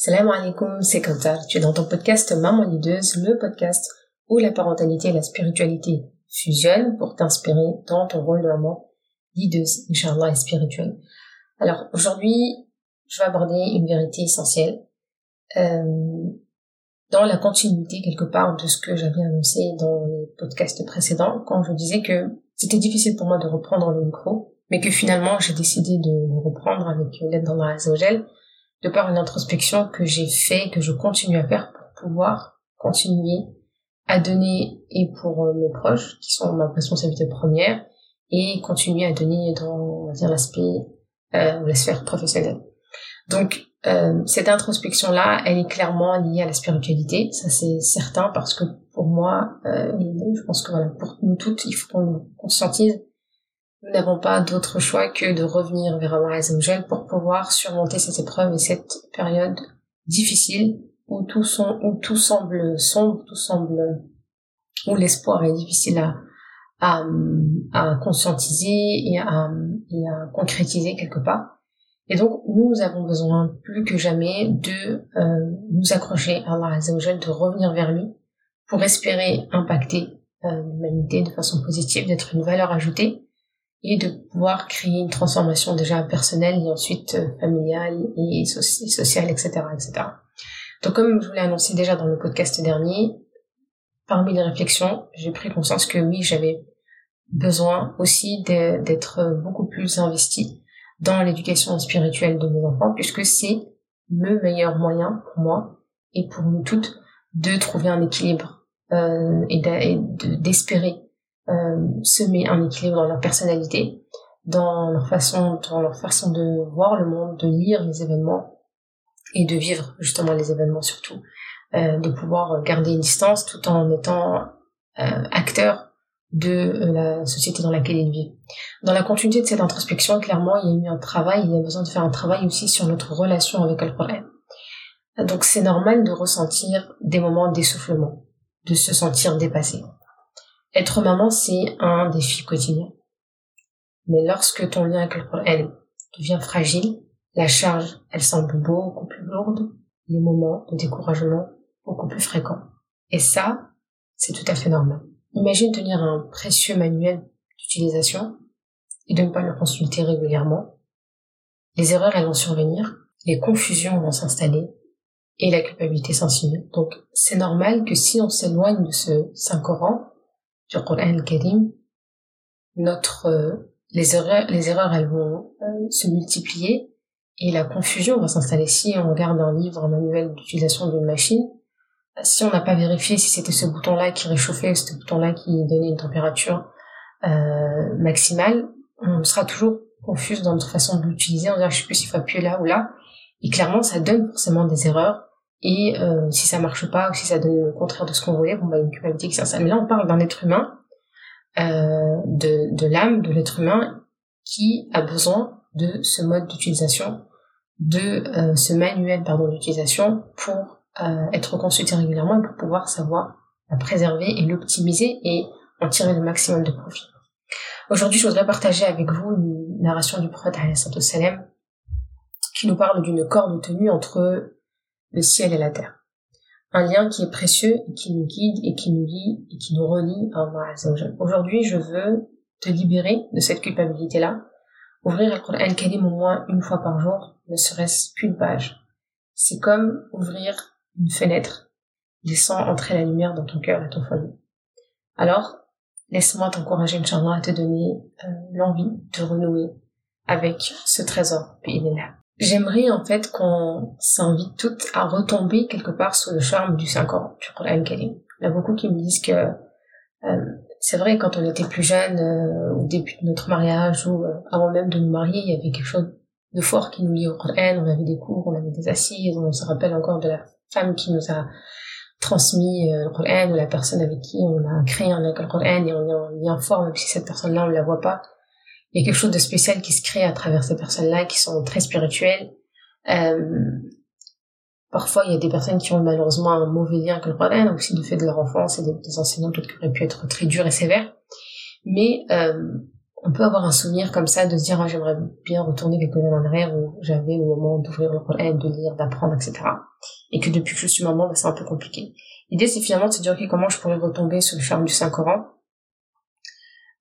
Salam alaikum, c'est Kantar. Tu es dans ton podcast Maman Lideuse, le podcast où la parentalité et la spiritualité fusionnent pour t'inspirer dans ton rôle de maman lideuse, Inch'Allah, et spirituelle. Alors, aujourd'hui, je vais aborder une vérité essentielle, euh, dans la continuité quelque part de ce que j'avais annoncé dans les podcasts précédents, quand je disais que c'était difficile pour moi de reprendre le micro, mais que finalement j'ai décidé de le reprendre avec l'aide d'Allah Azzawajal, de par une introspection que j'ai fait, que je continue à faire pour pouvoir continuer à donner et pour euh, mes proches, qui sont ma responsabilité première, et continuer à donner dans, on va dire, l'aspect, euh, la sphère professionnelle. Donc, euh, cette introspection-là, elle est clairement liée à la spiritualité, ça c'est certain, parce que pour moi, euh, je pense que voilà, pour nous toutes, il faut qu'on conscientise nous n'avons pas d'autre choix que de revenir vers Azzawajal pour pouvoir surmonter cette épreuve et cette période difficile où tout, semble sombre, où l'espoir est difficile à, conscientiser et à, et à concrétiser quelque part. Et donc, nous avons besoin plus que jamais de euh, nous accrocher à Allah Azzawajal, de revenir vers lui pour espérer impacter euh, l'humanité de façon positive, d'être une valeur ajoutée et de pouvoir créer une transformation déjà personnelle et ensuite euh, familiale et, sociale, etc., etc. Donc comme je vous l'ai annoncé déjà dans le podcast dernier, parmi les réflexions, j'ai pris conscience que oui, j'avais besoin aussi d'être beaucoup plus investi dans l'éducation spirituelle de mes enfants, puisque c'est le meilleur moyen pour moi et pour nous toutes de trouver un équilibre euh, et d'espérer euh, semer un équilibre dans leur personnalité, dans leur façon, dans leur façon de voir le monde, de lire les événements et de vivre justement les événements surtout, euh, de pouvoir garder une distance tout en étant euh, acteur de euh, la société dans laquelle ils vivent. Dans la continuité de cette introspection, clairement, il y a eu un travail, il y a besoin de faire un travail aussi sur notre relation avec le problème. Donc c'est normal de ressentir des moments d'essoufflement, de se sentir dépassé. Être maman, c'est un défi quotidien. Mais lorsque ton lien avec le Coran devient fragile, la charge, elle semble beaucoup plus lourde, les moments de découragement beaucoup plus fréquents. Et ça, c'est tout à fait normal. Imagine tenir un précieux manuel d'utilisation et de ne pas le consulter régulièrement. Les erreurs, elles vont survenir, les confusions vont s'installer et la culpabilité s'insinue. Donc, c'est normal que si on s'éloigne de ce Saint-Coran, du Coran Karim, notre, euh, les erreurs, les erreurs, elles vont euh, se multiplier et la confusion va s'installer. Si on regarde un livre, un manuel d'utilisation d'une machine, si on n'a pas vérifié si c'était ce bouton-là qui réchauffait ou ce bouton-là qui donnait une température euh, maximale, on sera toujours confus dans notre façon de l'utiliser. On dirait, je sais plus s'il faut appuyer là ou là. Et clairement, ça donne forcément des erreurs. Et euh, si ça marche pas ou si ça donne le contraire de ce qu'on voulait, bon bah une culpabilité qui s'installe. Mais là, on parle d'un être humain, euh, de, de l'âme de l'être humain qui a besoin de ce mode d'utilisation, de euh, ce manuel pardon d'utilisation pour euh, être consulté régulièrement et pour pouvoir savoir la préserver et l'optimiser et en tirer le maximum de profit. Aujourd'hui, je voudrais partager avec vous une narration du prophète salam qui nous parle d'une corde tenue entre le ciel et la terre. Un lien qui est précieux et qui nous guide et qui nous lie et qui nous relie à Allah Aujourd'hui, je veux te libérer de cette culpabilité-là, ouvrir le Coran Karim au moins une fois par jour, ne serait-ce qu'une page. C'est comme ouvrir une fenêtre, laissant entrer la lumière dans ton cœur et ton foyer. Alors, laisse-moi t'encourager, Inch'Allah, à te donner euh, l'envie de renouer avec ce trésor, là. J'aimerais en fait qu'on s'invite toutes à retomber quelque part sous le charme du 5 ans du Coran Karim. Il y a beaucoup qui me disent que euh, c'est vrai quand on était plus jeune, euh, au début de notre mariage ou euh, avant même de nous marier, il y avait quelque chose de fort qui nous liait au Coran. On avait des cours, on avait des assises, on se rappelle encore de la femme qui nous a transmis le Coran ou la personne avec qui on a créé un Coran et on est en lien fort même si cette personne-là on ne la voit pas il y a quelque chose de spécial qui se crée à travers ces personnes-là qui sont très spirituelles. Euh, parfois, il y a des personnes qui ont malheureusement un mauvais lien avec le Coran, aussi du fait de leur enfance et des, enseignants peut-être qui auraient pu être très durs et sévères. Mais euh, on peut avoir un souvenir comme ça de se dire ah, j'aimerais bien retourner quelques années en arrière où j'avais le moment d'ouvrir le Coran, de lire, d'apprendre, etc. Et que depuis que je suis maman, bah, c'est un peu compliqué. L'idée c'est finalement de se dire ok comment je pourrais retomber sur le charme du Saint Coran.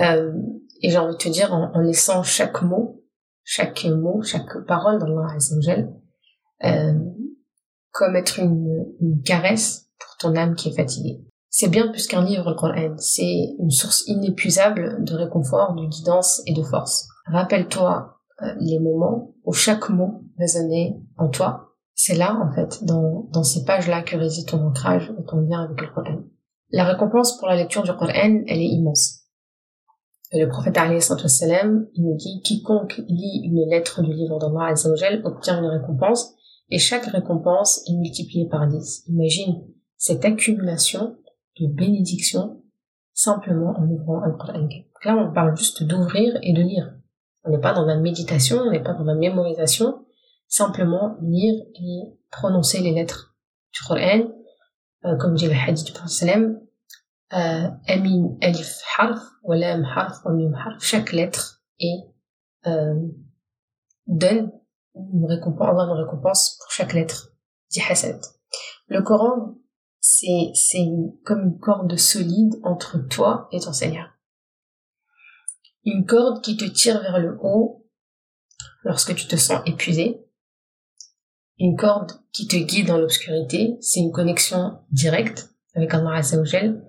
Euh, et j'ai envie de te dire en, laissant chaque mot, chaque mot, chaque parole dans le euh, comme être une, une caresse pour ton âme qui est fatiguée. C'est bien plus qu'un livre, le Coran. C'est une source inépuisable de réconfort, de guidance et de force. Rappelle-toi euh, les moments où chaque mot résonnait en toi. C'est là, en fait, dans, dans ces pages-là que réside ton ancrage et ton lien avec le Coran. La récompense pour la lecture du Coran, elle est immense. Le prophète salam, il nous dit quiconque lit une lettre du livre d'Allah Azzawajal obtient une récompense et chaque récompense est multipliée par 10. Imagine cette accumulation de bénédiction simplement en ouvrant un Coran. Là, on parle juste d'ouvrir et de lire. On n'est pas dans la méditation, on n'est pas dans la mémorisation. Simplement lire et prononcer les lettres du Coran. Euh, comme dit le hadith du prophète harf ou lam harf ou mim harf. Chaque lettre euh, donne une récompense, pour chaque lettre. Le Coran c'est c'est comme une corde solide entre toi et ton Seigneur. Une corde qui te tire vers le haut lorsque tu te sens épuisé. Une corde qui te guide dans l'obscurité, c'est une connexion directe avec Allah Azzawajal,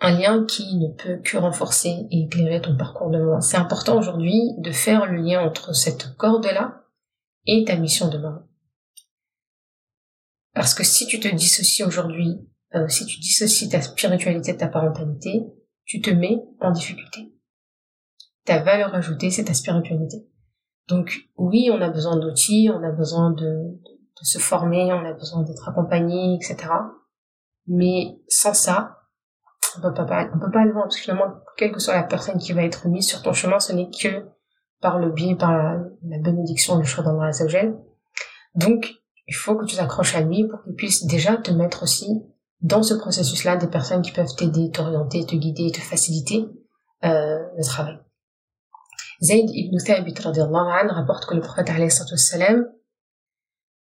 un lien qui ne peut que renforcer et éclairer ton parcours de mort. C'est important aujourd'hui de faire le lien entre cette corde-là et ta mission de mort. Parce que si tu te dissocies aujourd'hui, euh, si tu dissocies ta spiritualité de ta parentalité, tu te mets en difficulté. Ta valeur ajoutée, c'est ta spiritualité. Donc oui, on a besoin d'outils, on a besoin de, se former, on a besoin d'être accompagné, etc. Mais sans ça, on peut pas, peut pas aller loin. Parce que finalement, quelle que soit la personne qui va être mise sur ton chemin, ce n'est que par le biais, par la, bénédiction, du choix d'Allah Donc, il faut que tu t'accroches à lui pour qu'il puisse déjà te mettre aussi dans ce processus-là des personnes qui peuvent t'aider, t'orienter, te guider, te faciliter euh, le travail. Zayd ibn Thabit rapporte que le prophète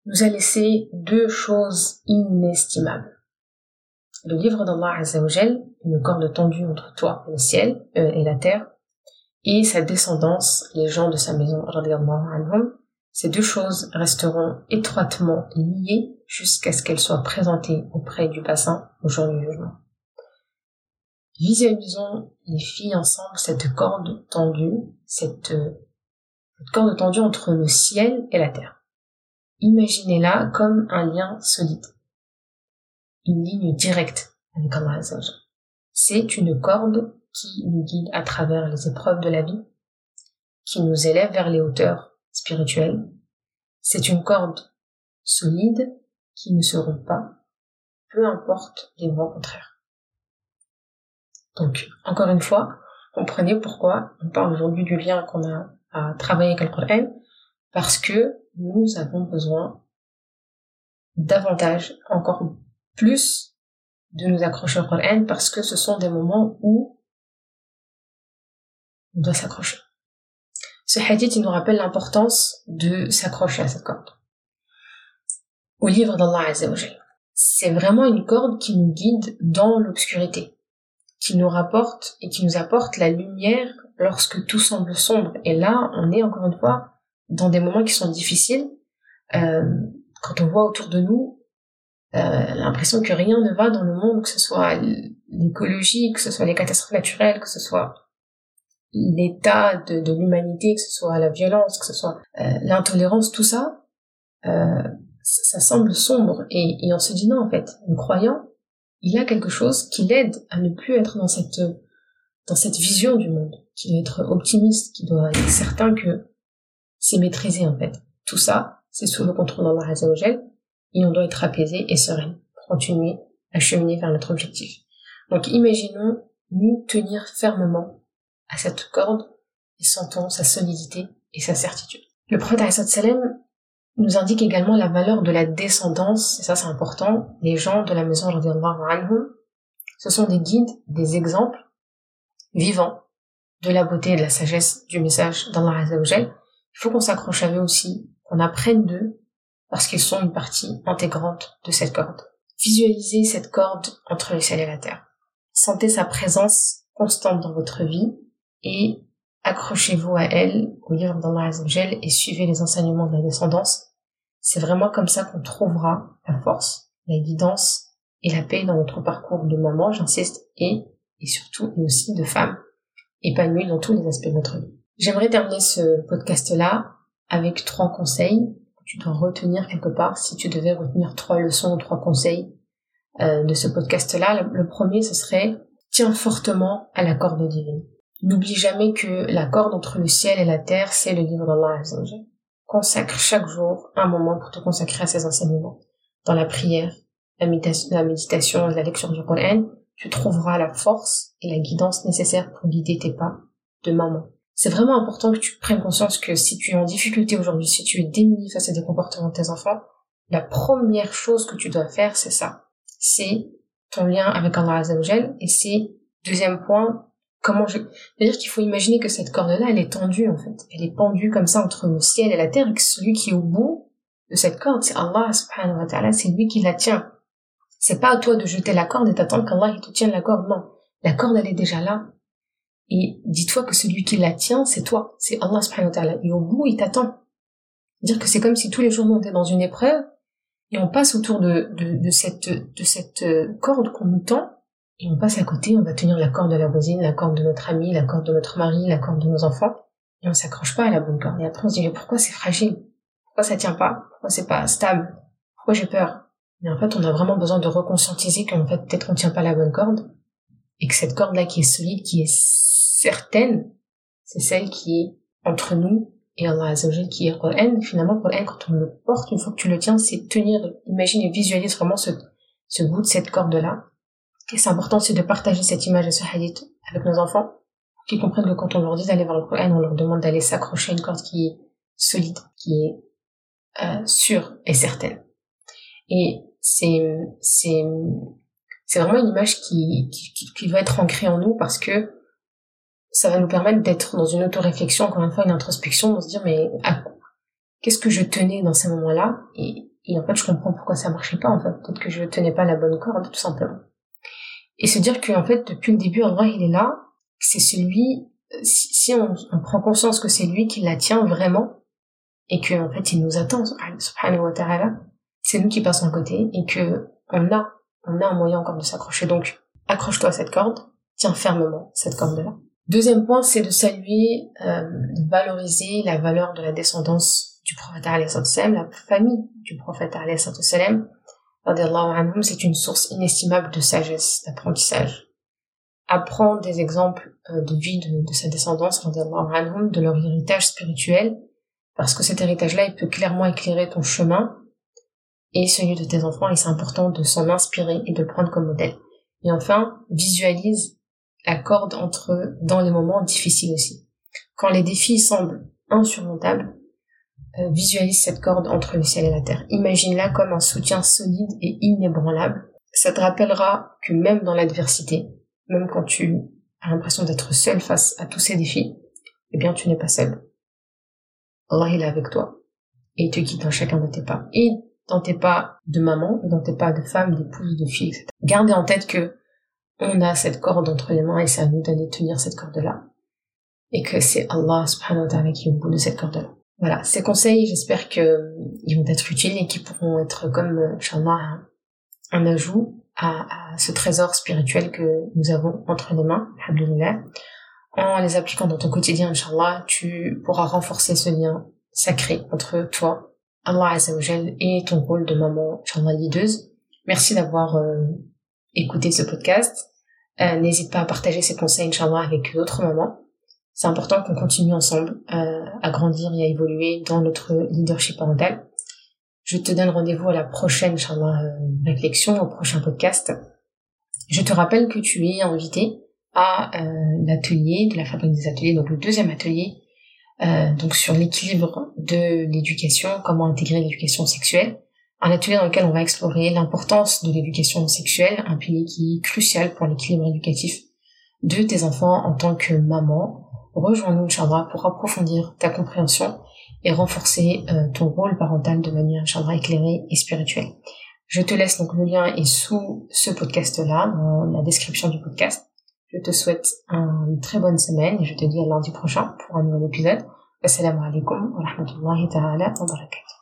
nous a laissé deux choses inestimables. Le livre d'Allah Azzawajal, une corde tendue entre toi et le ciel euh, et la terre, et sa descendance, les gens de sa maison ces deux choses resteront étroitement liées jusqu'à ce qu'elles soient présentées auprès du bassin au jour du jugement. Visualisons les filles ensemble cette corde tendue, cette, cette corde tendue entre le ciel et la terre. Imaginez-la comme un lien solide, une ligne directe avec Allah C'est une corde qui nous guide à travers les épreuves de la vie, qui nous élève vers les hauteurs spirituelle, c'est une corde solide qui ne se rompt pas, peu importe les vents contraires. Donc, encore une fois, comprenez pourquoi on parle aujourd'hui du lien qu'on a à travailler avec le Coran, parce que nous avons besoin davantage, encore plus, de nous accrocher au Coran, parce que ce sont des moments où on doit s'accrocher. Ce hadith, il nous rappelle l'importance de s'accrocher à cette corde. Au livre d'Allah Azzawajal. C'est vraiment une corde qui nous guide dans l'obscurité, qui nous rapporte et qui nous apporte la lumière lorsque tout semble sombre. Et là, on est encore une fois dans des moments qui sont difficiles. Euh, quand on voit autour de nous l'impression que rien ne va dans le monde, que ce soit l'écologie, que ce soit les catastrophes naturelles, que ce soit l'état de, de l'humanité, que ce soit la violence, que ce soit euh, l'intolérance, tout ça, euh, ça, semble sombre. Et, et on se dit non, en fait, le croyant, il a quelque chose qui l'aide à ne plus être dans cette dans cette vision du monde, qui doit être optimiste, qui doit être certain que c'est maîtrisé en fait. Tout ça, c'est sous le contrôle d'Allah Azzawajal, et on doit être apaisé et serein pour continuer à cheminer vers notre objectif. Donc imaginons nous tenir fermement à cette corde et sentons sa solidité et sa certitude. Le prophète salam nous indique également la valeur de la descendance, et ça c'est important, les gens de la maison anhum, ce sont des guides, des exemples vivants de la beauté et de la sagesse du message d'Allah Azzawajal, il faut qu'on s'accroche à eux aussi, qu'on apprenne d'eux, parce qu'ils sont une partie intégrante de cette corde. Visualisez cette corde entre le ciel et la terre. Sentez sa présence constante dans votre vie et accrochez-vous à elle, au livre d'Allah Azzawajal, et suivez les enseignements de la descendance. C'est vraiment comme ça qu'on trouvera la force, la guidance et la paix dans notre parcours de maman, j'insiste, et, et surtout, et aussi de femme épanouie dans tous les aspects de notre vie. J'aimerais terminer ce podcast-là avec trois conseils tu dois retenir quelque part si tu devais retenir trois leçons ou trois conseils euh, de ce podcast-là. Le, premier, ce serait tiens fortement à la corde divine. N'oublie jamais que la corde entre le ciel et la terre, c'est le livre d'Allah Consacre chaque jour un moment pour te consacrer à ses enseignements. Dans la prière, la méditation, la lecture du Coran, tu trouveras la force et la guidance nécessaires pour guider tes pas de maman. C'est vraiment important que tu prennes conscience que si tu es en difficulté aujourd'hui, si tu es démuni face à des comportements de tes enfants, la première chose que tu dois faire, c'est ça. C'est ton lien avec Allah Azzawajal et c'est, deuxième point, comment je... C'est-à-dire qu'il faut imaginer que cette corde-là, elle est tendue, en fait. Elle est pendue comme ça entre le ciel et la terre et que celui qui est au bout de cette corde, c'est Allah subhanahu wa ta'ala, c'est lui qui la tient. C'est pas à toi de jeter la corde et d'attendre qu'Allah te tienne la corde, non. La corde, elle est déjà là. Et dis-toi que celui qui la tient, c'est toi. C'est Allah subhanahu wa ta'ala. Et au bout, il t'attend. Dire que c'est comme si tous les jours on était dans une épreuve et on passe autour de, de, cette, de cette euh, corde qu'on nous tend et on passe à côté, on va tenir la corde de la voisine, la corde de notre ami, la corde de notre mari, la corde de nos enfants et on s'accroche pas à la bonne corde. Et après on se dit mais pourquoi c'est fragile? Pourquoi ça tient pas? Pourquoi c'est pas stable? Pourquoi j'ai peur? Mais en fait, on a vraiment besoin de reconscientiser qu'en fait, peut-être on tient pas la bonne corde, et que cette corde-là qui est solide, qui est certaine, c'est celle qui est entre nous et Allah Azzawajal qui est Qur'an. Finalement, Qur'an, quand on le porte, une fois que tu le tiens, c'est tenir, imagine et visualise vraiment ce, ce bout de cette corde-là. Et c'est important, c'est de partager cette image de ce hadith avec nos enfants, pour qu'ils comprennent que quand on leur dit d'aller vers le Qur'an, on leur demande d'aller s'accrocher à une corde qui est solide, qui est euh, sûre et certaine. Et c'est c'est c'est vraiment une image qui, qui, qui doit être ancrée en nous parce que ça va nous permettre d'être dans une auto-réflexion, encore une fois, une introspection, de se dire, mais qu'est-ce que je tenais dans ces moments-là? Et, et en fait, je comprends pourquoi ça marchait pas, en fait. Peut-être que je tenais pas la bonne corde, tout simplement. Et se dire que, en fait, depuis le début, Allah, il est là, c'est celui, si, si on, on, prend conscience que c'est lui qui la tient vraiment, et que, en fait, il nous attend, subhanahu wa ta'ala, c'est nous qui passons à côté et que on a, on a un moyen encore de s'accrocher. Donc, accroche-toi à cette corde, tiens fermement cette corde-là. Deuxième point, c'est de saluer, euh, de valoriser la valeur de la descendance du prophète la famille du prophète. C'est une source inestimable de sagesse, d'apprentissage. Apprendre des exemples euh, de vie de, sa descendance, de leur héritage spirituel, parce que cet héritage-là, il peut clairement éclairer ton chemin et celui de tes enfants et c'est important de s'en inspirer et de prendre comme modèle. Et enfin, visualise la corde entre eux dans les moments difficiles aussi. Quand les défis semblent insurmontables, euh, visualise cette corde entre le ciel et la terre. Imagine-la comme un soutien solide et inébranlable. Ça te rappellera que même dans l'adversité, même quand tu as l'impression d'être seul face à tous ces défis, eh bien tu n'es pas seul. Allah il est avec toi et il te guide dans chacun de tes pas. Et dans tes pas de maman et dans tes pas de femme, d'épouse, de fille, etc. Gardez en tête que on a cette corde entre les mains et c'est à nous d'aller tenir cette corde-là. Et que c'est Allah subhanahu wa ta'ala qui est au bout de cette corde-là. Voilà, ces conseils, j'espère qu'ils euh, vont être utiles et qu'ils pourront être comme, euh, Inch'Allah, un, ajout à, ce trésor spirituel que nous avons entre les mains, alhamdulillah. En les appliquant dans ton quotidien, Inch'Allah, tu pourras renforcer ce lien sacré entre toi Allah Azzawajal et ton rôle de maman, Inch'Allah, leaduse. Merci d'avoir euh, écouté ce podcast. Euh, N'hésite pas à partager ces conseils, Inch'Allah, avec d'autres mamans. C'est important qu'on continue ensemble euh, à grandir et à évoluer dans notre leadership parental. Je te donne rendez-vous à la prochaine, Inch'Allah, euh, réflexion, au prochain podcast. Je te rappelle que tu es invité à euh, l'atelier de la fabrique des ateliers, donc le deuxième atelier donc sur l'équilibre de l'éducation, comment intégrer l'éducation sexuelle. Un atelier dans lequel on va explorer l'importance de l'éducation sexuelle, un pilier qui est crucial pour l'équilibre éducatif de tes enfants en tant que maman, rejoins-nous, Inch'Allah, pour approfondir ta compréhension et renforcer euh, ton rôle parental de manière, Inch'Allah, éclairée et spirituelle. Je te laisse donc le lien est sous ce podcast-là, dans la description du podcast. Je te souhaite une très bonne semaine et je te dis à lundi prochain pour un nouvel épisode. Assalamu alaikum wa rahmatullahi wa barakatuh.